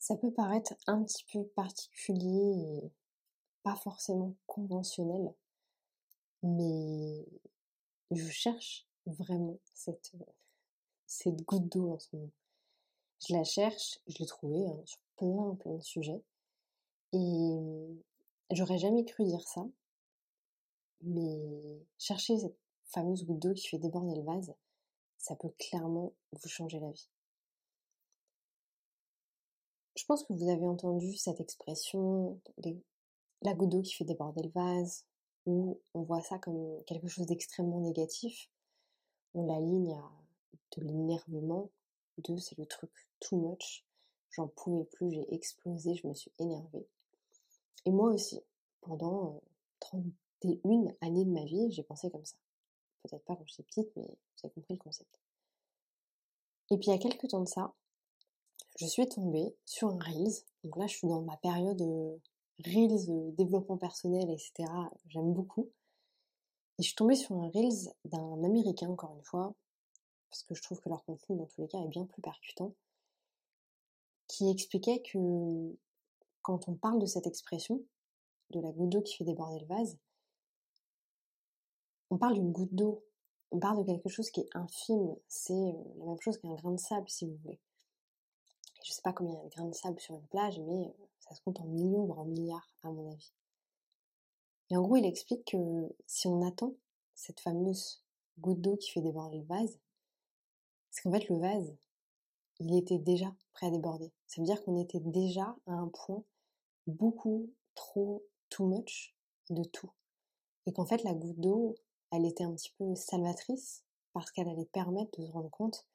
Ça peut paraître un petit peu particulier et pas forcément conventionnel, mais je cherche vraiment cette, cette goutte d'eau en ce moment. Je la cherche, je l'ai trouvée hein, sur plein plein de sujets, et j'aurais jamais cru dire ça, mais chercher cette fameuse goutte d'eau qui fait déborder le vase, ça peut clairement vous changer la vie. Je pense que vous avez entendu cette expression, la goutte d'eau qui fait déborder le vase, où on voit ça comme quelque chose d'extrêmement négatif. On l'aligne à de l'énervement, de c'est le truc too much, j'en pouvais plus, j'ai explosé, je me suis énervée. Et moi aussi, pendant 31 euh, années de ma vie, j'ai pensé comme ça. Peut-être pas quand j'étais petite, mais vous avez compris le concept. Et puis il y a quelques temps de ça, je suis tombée sur un Reels. Donc là, je suis dans ma période euh, Reels, euh, développement personnel, etc. J'aime beaucoup. Et je suis tombée sur un Reels d'un Américain, encore une fois, parce que je trouve que leur contenu, dans tous les cas, est bien plus percutant, qui expliquait que quand on parle de cette expression, de la goutte d'eau qui fait déborder le vase, on parle d'une goutte d'eau, on parle de quelque chose qui est infime, c'est euh, la même chose qu'un grain de sable si vous voulez. Je sais pas combien il y a de grains de sable sur une plage, mais euh, ça se compte en millions en milliards à mon avis. Et en gros, il explique que si on attend cette fameuse goutte d'eau qui fait déborder le vase, c'est qu'en fait le vase, il était déjà prêt à déborder. Ça veut dire qu'on était déjà à un point beaucoup trop too much de tout. Et qu'en fait la goutte d'eau, elle était un petit peu salvatrice parce qu'elle allait permettre de se rendre compte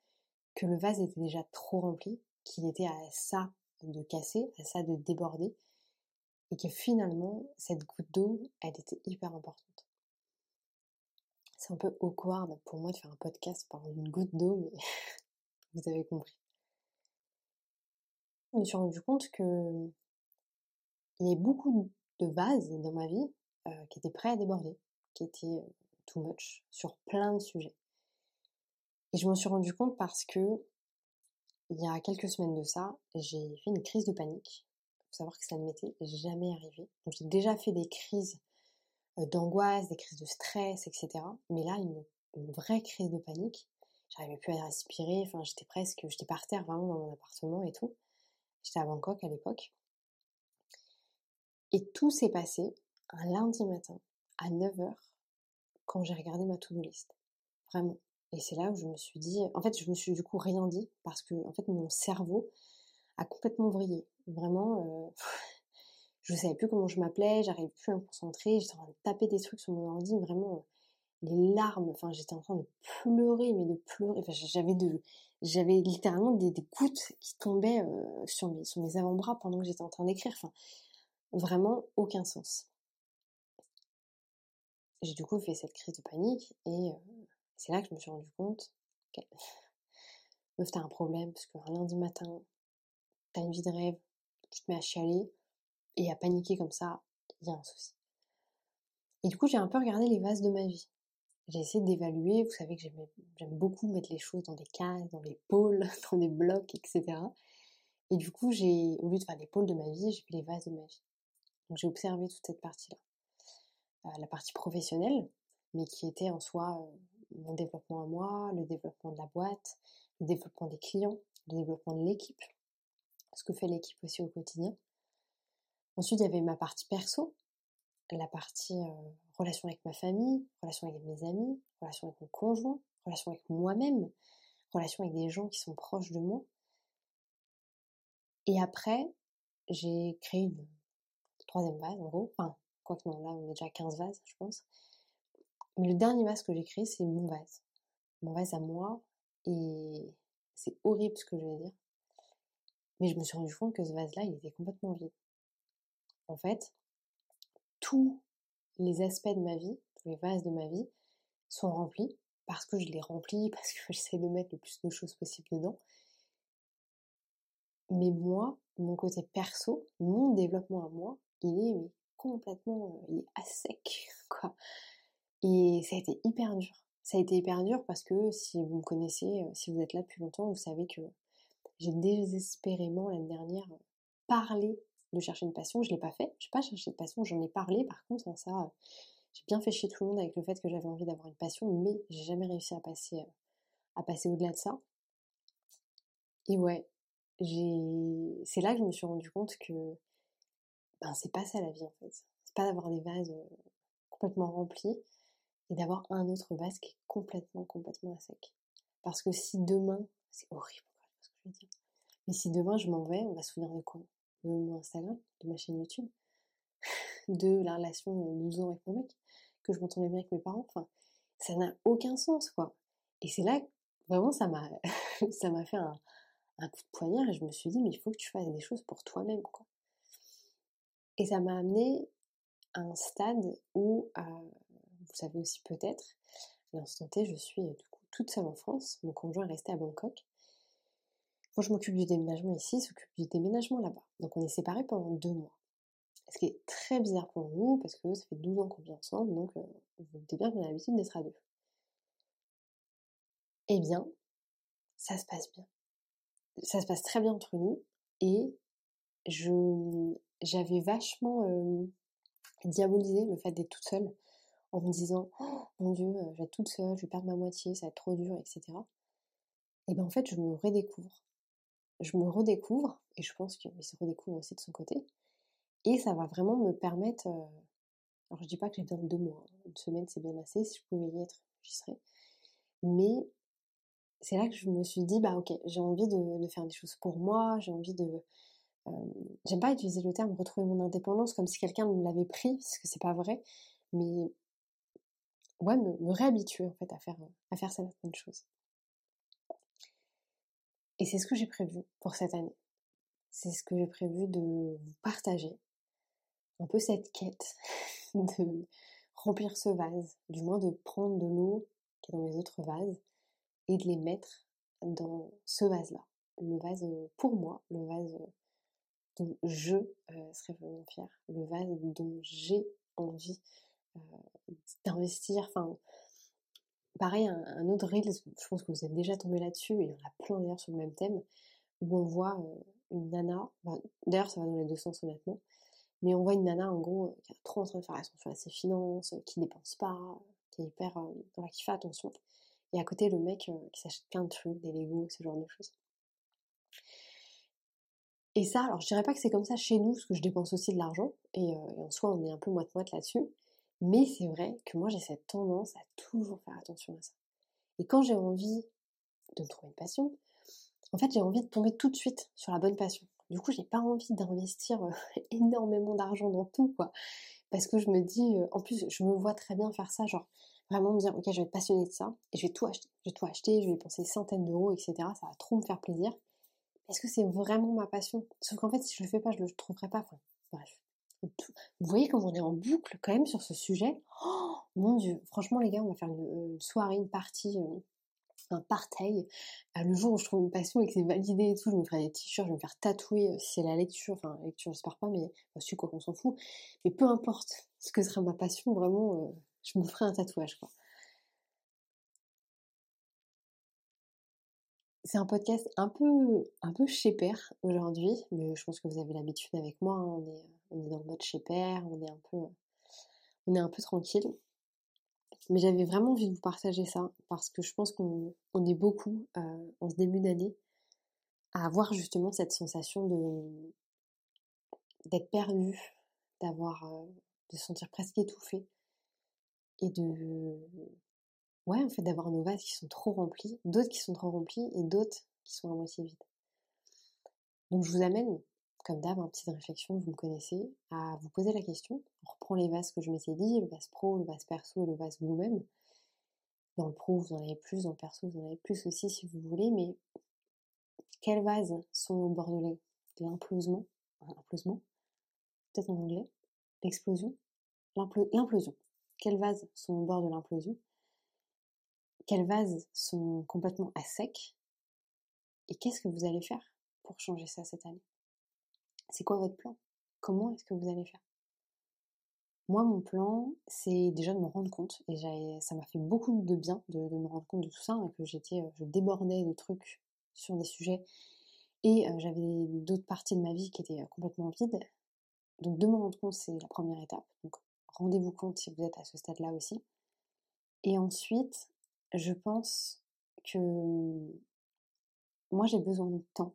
que le vase était déjà trop rempli, qu'il était à ça de casser, à ça de déborder, et que finalement, cette goutte d'eau, elle était hyper importante. C'est un peu awkward pour moi de faire un podcast par une goutte d'eau, mais vous avez compris. Je me suis rendu compte que il y avait beaucoup de vases dans ma vie euh, qui étaient prêts à déborder, qui étaient euh, too much sur plein de sujets. Et je m'en suis rendu compte parce que il y a quelques semaines de ça, j'ai fait une crise de panique. Il faut savoir que ça ne m'était jamais arrivé. J'ai déjà fait des crises euh, d'angoisse, des crises de stress, etc. Mais là, une, une vraie crise de panique. J'arrivais plus à respirer. Enfin, j'étais presque, j'étais par terre vraiment dans mon appartement et tout. J'étais à Bangkok à l'époque. Et tout s'est passé un lundi matin à 9h quand j'ai regardé ma to-do list. Vraiment. Et c'est là où je me suis dit, en fait, je me suis du coup rien dit parce que, en fait, mon cerveau a complètement vrillé. Vraiment, euh, je savais plus comment je m'appelais, j'arrivais plus à me concentrer, j'étais en train de taper des trucs sur mon ordi, vraiment, les larmes, enfin, j'étais en train de pleurer, mais de pleurer, enfin, j'avais de, j'avais littéralement des, gouttes qui tombaient euh, sur mes, sur mes avant-bras pendant que j'étais en train d'écrire, enfin, vraiment aucun sens. J'ai du coup fait cette crise de panique et euh, c'est là que je me suis rendu compte que meuf t'as un problème parce qu'un lundi matin t'as une vie de rêve, tu te mets à chialer et à paniquer comme ça, il y a un souci. Et du coup j'ai un peu regardé les vases de ma vie. J'ai essayé d'évaluer, vous savez que j'aime beaucoup mettre les choses dans des cases, dans des pôles, dans des blocs, etc. Et du coup j'ai, au lieu de faire des pôles de ma vie, j'ai fait les vases de ma vie. Donc j'ai observé toute cette partie-là. Euh, la partie professionnelle, mais qui était en soi euh, mon développement à moi, le développement de la boîte, le développement des clients, le développement de l'équipe, ce que fait l'équipe aussi au quotidien. Ensuite, il y avait ma partie perso, la partie euh, relation avec ma famille, relation avec mes amis, relation avec mon conjoint, relation avec moi-même, relation avec des gens qui sont proches de moi. Et après, j'ai créé une troisième base, en gros. Enfin, quoi que non, là, on est déjà à 15 vases, je pense. Mais le dernier vase que j'ai créé, c'est mon vase. Mon vase à moi. Et c'est horrible ce que je vais dire. Mais je me suis rendu compte que ce vase-là, il était complètement vide. En fait, tous les aspects de ma vie, tous les vases de ma vie, sont remplis parce que je les remplis, parce que j'essaie de mettre le plus de choses possible dedans. Mais moi, mon côté perso, mon développement à moi, il est complètement, il est à sec, quoi. Et ça a été hyper dur. Ça a été hyper dur parce que si vous me connaissez, euh, si vous êtes là depuis longtemps, vous savez que j'ai désespérément l'année dernière parlé de chercher une passion. Je l'ai pas fait. Je n'ai pas cherché de passion. J'en ai parlé. Par contre, hein, ça, j'ai bien fait chier tout le monde avec le fait que j'avais envie d'avoir une passion, mais j'ai jamais réussi à passer, euh, à passer au-delà de ça. Et ouais, c'est là que je me suis rendu compte que, ben, c'est pas ça la vie en fait. C'est pas d'avoir des vases euh, complètement remplis et d'avoir un autre vase qui est complètement, complètement à sec. Parce que si demain, c'est horrible ce que je veux dire, mais si demain je m'en vais, on va se souvenir de quoi? De mon Instagram, de ma chaîne YouTube, de la relation de 12 ans avec mon mec, que je m'entendais bien avec mes parents. Enfin, ça n'a aucun sens, quoi. Et c'est là, vraiment, ça m'a, ça m'a fait un, un, coup de poignard et je me suis dit, mais il faut que tu fasses des choses pour toi-même, quoi. Et ça m'a amené à un stade où, euh, vous savez aussi peut-être, à l'instant T, je suis du coup toute seule en France. Mon conjoint est resté à Bangkok. Moi, je m'occupe du déménagement ici, il s'occupe du déménagement là-bas. Donc, on est séparés pendant deux mois. Ce qui est très bizarre pour nous, parce que ça fait 12 ans qu'on vit ensemble, donc euh, vous vous bien qu'on a l'habitude d'être à deux. Eh bien, ça se passe bien. Ça se passe très bien entre nous, et j'avais vachement euh, diabolisé le fait d'être toute seule, en me disant oh, mon Dieu, je vais être toute je vais perdre ma moitié, ça va être trop dur, etc. Et bien en fait, je me redécouvre. Je me redécouvre, et je pense qu'il se redécouvre aussi de son côté. Et ça va vraiment me permettre. Euh, alors je dis pas que j'ai besoin de deux mois, hein. une semaine c'est bien assez, si je pouvais y être, j'y serais. Mais c'est là que je me suis dit, bah ok, j'ai envie de, faire des choses pour moi, j'ai envie de. Euh, j'aime pas utiliser le terme retrouver mon indépendance comme si quelqu'un me l'avait pris, parce que c'est pas vrai, mais ouais, me, réhabituer en fait à faire, à faire certaines choses. Et c'est ce que j'ai prévu pour cette année. C'est ce que j'ai prévu de vous partager un peu cette quête de remplir ce vase, du moins de prendre de l'eau qui est dans mes autres vases et de les mettre dans ce vase-là. Le vase pour moi, le vase dont je euh, serais vraiment fière, le vase dont j'ai envie euh, d'investir. Enfin, pareil, un, autre reel, je pense que vous êtes déjà tombé là-dessus, et il y en a plein d'ailleurs sur le même thème, où on voit euh, une nana, d'ailleurs ça va dans les deux sens honnêtement, mais on voit une nana, en gros, euh, qui est trop en train de faire attention à ses finances, euh, qui dépense pas, qui est hyper, euh, qui fait attention. Et à côté, le mec qui s'achète plein de trucs, des Lego, ce genre de choses. Et ça, alors je dirais pas que c'est comme ça chez nous, parce que je dépense aussi de l'argent, et, en soi on est un peu moite-moite là-dessus, mais c'est vrai que moi j'ai cette tendance à toujours faire attention à ça. Et quand j'ai envie de me trouver une passion, en fait j'ai envie de tomber tout de suite sur la bonne passion. Du coup, j'ai pas envie d'investir euh, énormément d'argent dans tout, quoi. Parce que je me dis, euh, en plus, je me vois très bien faire ça, genre vraiment me dire, ok, je vais être passionnée de ça et je vais tout acheter. Je vais tout acheter, je vais dépenser centaines d'euros, etc. Ça va trop me faire plaisir. Est-ce que c'est vraiment ma passion? Sauf qu'en fait, si je le fais pas, je le trouverai pas. Enfin, bref. Vous voyez comme on est en boucle quand même sur ce sujet. Oh mon dieu, franchement les gars, on va faire une, soirée, une partie euh, un partail. Euh, le jour où je trouve une passion et que c'est validé et tout, je me ferai des t-shirts, je vais me faire tatouer euh, si c'est la lecture, enfin la lecture j'espère pas, mais bah, si quoi qu'on s'en fout. Mais peu importe ce que sera ma passion, vraiment, euh, je me ferai un tatouage quoi. C'est un podcast un peu, un peu chez père aujourd'hui, mais je pense que vous avez l'habitude avec moi. Hein. on, est, on est dans le mode chez père, on est un peu, on est un peu tranquille. Mais j'avais vraiment envie de vous partager ça parce que je pense qu'on est beaucoup euh, en ce début d'année à avoir justement cette sensation de d'être perdu, d'avoir euh, de se sentir presque étouffé et de ouais en fait d'avoir nos vases qui sont trop remplis, d'autres qui sont trop remplis et d'autres qui sont à moitié vides. Donc je vous amène comme d'hab, un petite réflexion, vous me connaissez, à vous poser la question. On reprend les vases que je m'étais dit, le vase pro, le vase perso et le vase vous-même. Dans le pro, vous en avez plus, dans le perso, vous en avez plus aussi si vous voulez, mais quels vases sont au bord de l'implosion L'implosion Peut-être en anglais L'explosion L'implosion. Quels vases sont au bord de l'implosion Quels vases sont complètement à sec Et qu'est-ce que vous allez faire pour changer ça cette année? C'est quoi votre plan? Comment est-ce que vous allez faire? Moi, mon plan, c'est déjà de me rendre compte, et ça m'a fait beaucoup de bien de, me rendre compte de tout ça, hein, que j'étais, euh, je débordais de trucs sur des sujets, Et j'avais d'autres parties de ma vie qui étaient complètement vides. Donc de me rendre compte, c'est la première étape. Donc rendez-vous compte si vous êtes à ce stade-là aussi. Et ensuite, je pense que moi j'ai besoin de temps.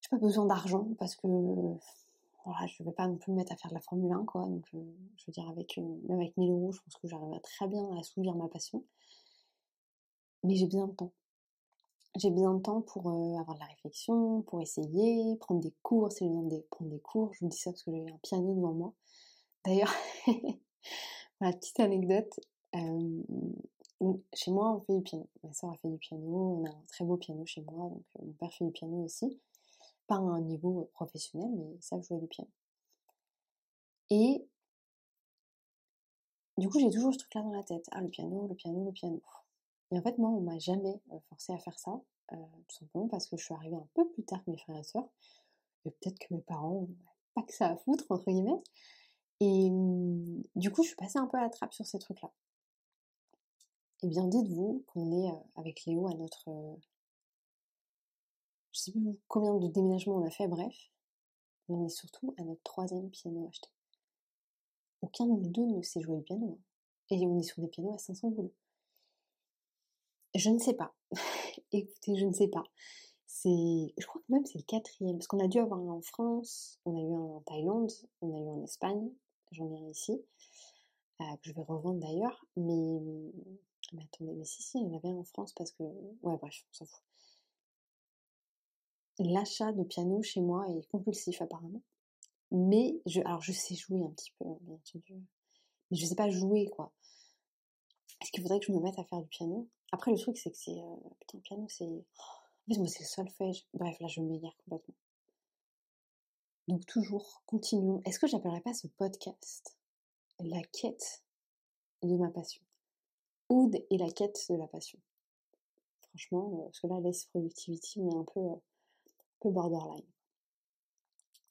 J'ai pas besoin d'argent parce que voilà, je vais pas non plus me mettre à faire de la Formule 1 quoi. Donc je veux dire avec même avec 1000 euros, je pense que j'arriverai très bien à assouvir ma passion. Mais j'ai besoin de temps. J'ai besoin de temps pour avoir de la réflexion, pour essayer, prendre des cours, si j'ai besoin de prendre des cours. Je vous dis ça parce que j'ai un piano devant moi. D'ailleurs, voilà, petite anecdote. Chez moi, on fait du piano. Ma soeur a fait du piano. On a un très beau piano chez moi. Donc, mon père fait du piano aussi. Pas à un niveau professionnel, mais ils savent jouer du piano. Et du coup, j'ai toujours ce truc-là dans la tête. Ah, le piano, le piano, le piano. Et en fait, moi, on m'a jamais forcé à faire ça. tout simplement parce que je suis arrivée un peu plus tard que mes frères et sœurs. Et peut-être que mes parents pas que ça à foutre, entre guillemets. Et du coup, je suis passée un peu à la trappe sur ces trucs-là. Eh bien, dites-vous qu'on est avec Léo à notre. je sais plus combien de déménagements on a fait, bref. Mais on est surtout à notre troisième piano acheté. Aucun de nous deux ne sait jouer le piano. Hein. Et on est sur des pianos à 500 boules. Je ne sais pas. Écoutez, je ne sais pas. C'est, je crois que même c'est le quatrième, parce qu'on a dû avoir un en France, on a eu un en Thaïlande, on a eu en Espagne, j'en ai un ici, euh, que je vais revendre d'ailleurs, mais, mais attendez, mais si, si, il y en avait en France parce que, ouais, bref, on s'en fout. L'achat de piano chez moi est compulsif apparemment, mais je, alors je sais jouer un petit peu, bien entendu, mais je sais pas jouer quoi. Est-ce qu'il faudrait que je me mette à faire du piano? Après, le truc, c'est que c'est. Euh, putain, le piano, c'est. En fait, moi, c'est le solfège. Bref, là, je m'égare complètement. Donc, toujours, continuons. Est-ce que j'appellerais pas ce podcast la quête de ma passion? Oud et la quête de la passion. Franchement, euh, là, laisse productivity, est un peu, euh, un peu borderline.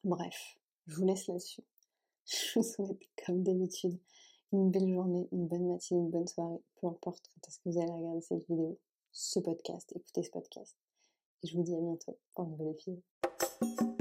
Bref, je vous laisse là-dessus. Je vous souhaite, comme d'habitude, une belle journée, une bonne matinée, une bonne soirée, peu importe quand est-ce que vous allez regarder cette vidéo, ce podcast, écoutez ce podcast. Et je vous dis à bientôt pour un nouvel épisode.